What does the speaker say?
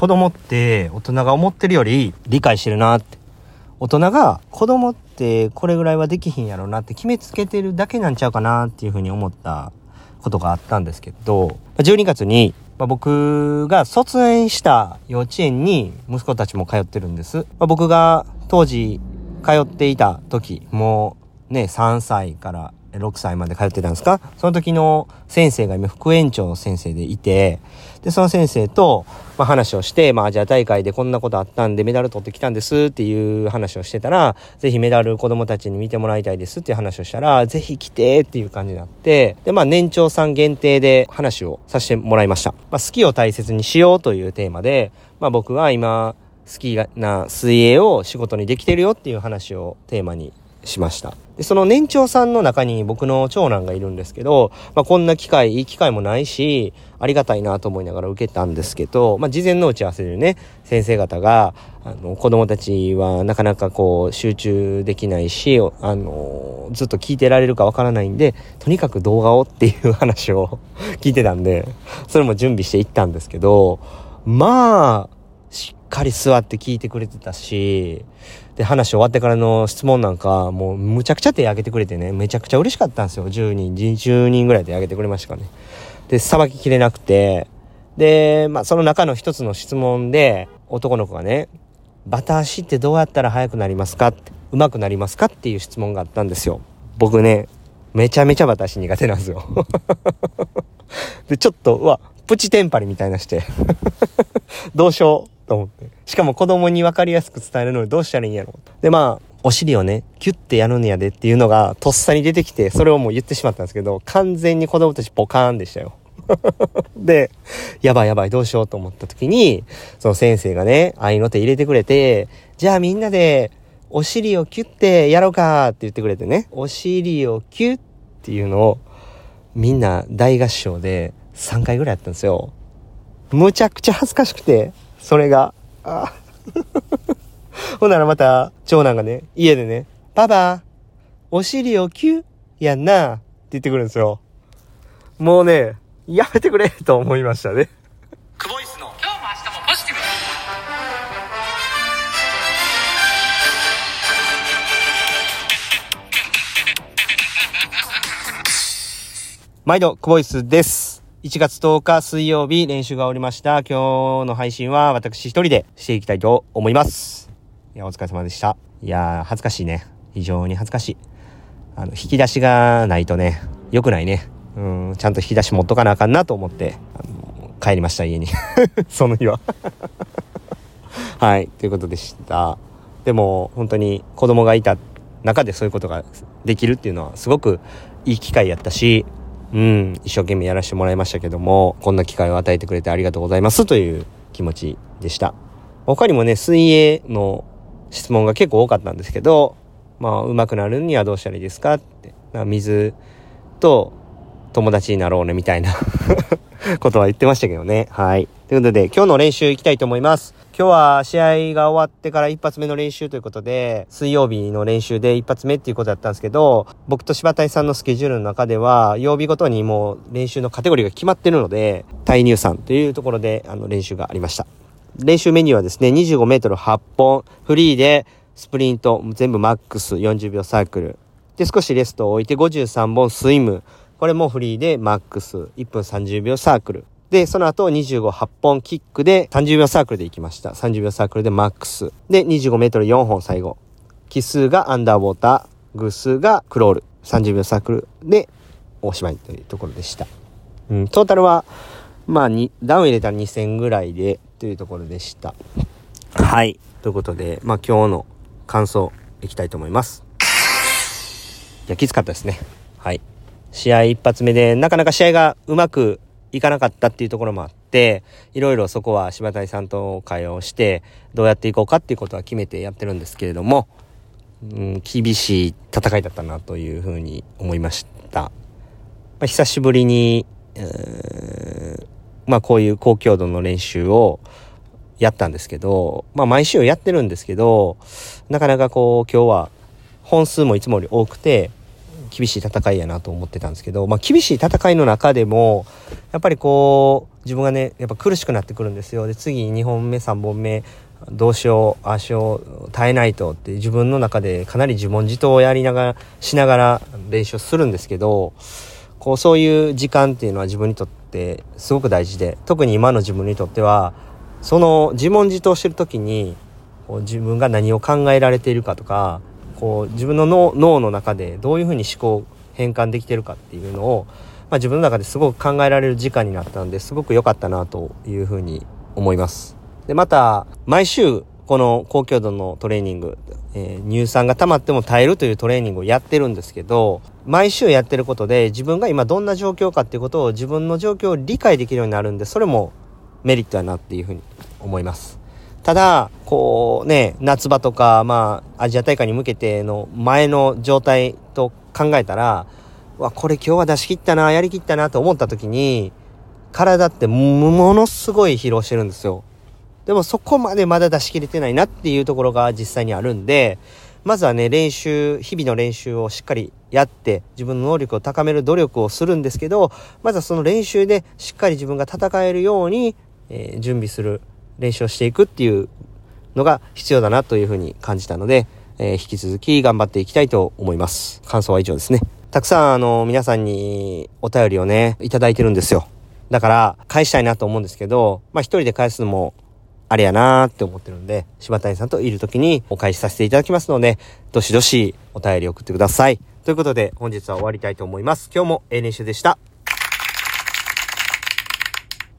子供って大人が思ってるより理解してるなって。大人が子供ってこれぐらいはできひんやろなって決めつけてるだけなんちゃうかなっていうふうに思ったことがあったんですけど、12月にま、僕が卒園した幼稚園に息子たちも通ってるんです。ま、僕が当時通っていた時、もうね、3歳から6歳まで通ってたんですか？その時の先生が今副園長の先生でいて、で、その先生と、まあ、話をして、まあ、アジア大会でこんなことあったんでメダル取ってきたんですっていう話をしてたら、ぜひメダル子供たちに見てもらいたいですっていう話をしたら、ぜひ来てっていう感じになって、で、まあ、年長さん限定で話をさせてもらいました。まあ、好きを大切にしようというテーマで、まあ、僕は今、好きな水泳を仕事にできてるよっていう話をテーマにしました。で、その年長さんの中に僕の長男がいるんですけど、まあ、こんな機会、いい機会もないし、ありがたいなと思いながら受けたんですけど、まあ、事前の打ち合わせでね、先生方が、あの、子供たちはなかなかこう、集中できないし、あの、ずっと聞いてられるかわからないんで、とにかく動画をっていう話を 聞いてたんで、それも準備していったんですけど、まあ、かり座って聞いてくれてたし、で、話終わってからの質問なんか、もうむちゃくちゃ手挙げてくれてね、めちゃくちゃ嬉しかったんですよ。10人、10人ぐらいで挙げてくれましたからね。で、さばききれなくて、で、まあ、その中の一つの質問で、男の子がね、バタ足ってどうやったら速くなりますか？って、上手くなりますか？っていう質問があったんですよ。僕ね、めちゃめちゃバタ足苦手なんですよ。で、ちょっと、うわ、プチテンパリみたいなして どうしよう？と思って。しかも子供に分かりやすく伝えるのにどうしたらいいんやろで、まあ、お尻をね、キュッてやるんやでっていうのがとっさに出てきて、それをもう言ってしまったんですけど、完全に子供たちポカーンでしたよ。で、やばいやばいどうしようと思った時に、その先生がね、愛の手入れてくれて、じゃあみんなでお尻をキュッてやろうかって言ってくれてね、お尻をキュッっていうのをみんな大合唱で3回ぐらいやったんですよ。むちゃくちゃ恥ずかしくて、それが。あ ほんならまた、長男がね、家でね、パパ、お尻をキュッやんなって言ってくるんですよ。もうね、やめてくれ と思いましたね。クボイスの今日も明日もポジティブ毎度、クボイスです。1月10日水曜日練習がおりました。今日の配信は私一人でしていきたいと思います。いや、お疲れ様でした。いや恥ずかしいね。非常に恥ずかしい。あの、引き出しがないとね、良くないね。うん、ちゃんと引き出し持っとかなあかんなと思って、あの帰りました、家に。その日は はい、ということでした。でも、本当に子供がいた中でそういうことができるっていうのはすごくいい機会やったし、うん、一生懸命やらせてもらいましたけども、こんな機会を与えてくれてありがとうございますという気持ちでした。他にもね、水泳の質問が結構多かったんですけど、まあ、上手くなるにはどうしたらいいですかって。水と友達になろうね、みたいな ことは言ってましたけどね。はい。ということで、今日の練習行きたいと思います。今日は試合が終わってから一発目の練習ということで、水曜日の練習で一発目っていうことだったんですけど、僕と柴谷さんのスケジュールの中では、曜日ごとにもう練習のカテゴリーが決まってるので、対入算というところで、あの、練習がありました。練習メニューはですね、25メートル8本、フリーで、スプリント、全部マックス40秒サークル。で、少しレストを置いて53本スイム。これもフリーでマックス、1分30秒サークル。で、その後25、8本キックで30秒サークルで行きました。30秒サークルでマックス。で、25メートル4本最後。奇数がアンダーウォーター、偶数がクロール。30秒サークルでおしまいというところでした。うん、トータルは、まあ、に、ダウン入れたら2000ぐらいで、というところでした。はい。ということで、まあ今日の感想いきたいと思います。いや、きつかったですね。はい。試合一発目で、なかなか試合がうまくいかなかったっていうところもあって、いろいろそこは柴谷さんと会話をして、どうやっていこうかっていうことは決めてやってるんですけれども、うん、厳しい戦いだったなというふうに思いました。まあ、久しぶりに、まあこういう高強度の練習をやったんですけど、まあ毎週やってるんですけど、なかなかこう今日は本数もいつもより多くて、厳しい戦いやなと思ってたんですけど、まあ、厳しい戦いの中でも、やっぱりこう、自分がね、やっぱ苦しくなってくるんですよ。で、次2本目、3本目、どうしよう、足を耐えないとって自分の中でかなり自問自答をやりながら、しながら練習するんですけど、こう、そういう時間っていうのは自分にとってすごく大事で、特に今の自分にとっては、その自問自答してる時に、こう自分が何を考えられているかとか、こう自分の脳の中でどういうふうに思考変換できてるかっていうのを、まあ、自分の中ですごく考えられる時間になったんですごく良かったなというふうに思います。で、また、毎週、この高強度のトレーニング、えー、乳酸が溜まっても耐えるというトレーニングをやってるんですけど、毎週やってることで自分が今どんな状況かっていうことを自分の状況を理解できるようになるんで、それもメリットやなっていうふうに思います。ただ、こうね、夏場とか、まあ、アジア大会に向けての前の状態と考えたら、わ、これ今日は出し切ったな、やりきったなと思った時に、体ってものすごい疲労してるんですよ。でもそこまでまだ出し切れてないなっていうところが実際にあるんで、まずはね、練習、日々の練習をしっかりやって、自分の能力を高める努力をするんですけど、まずはその練習でしっかり自分が戦えるように、えー、準備する、練習をしていくっていうのが必要だなというふうに感じたので、えー、引き続き頑張っていきたいと思います。感想は以上ですね。たくさんあの、皆さんにお便りをね、いただいてるんですよ。だから、返したいなと思うんですけど、まあ一人で返すのもあれやなーって思ってるんで、柴谷さんといる時にお返しさせていただきますので、どしどしお便り送ってください。ということで、本日は終わりたいと思います。今日も A 練習でした。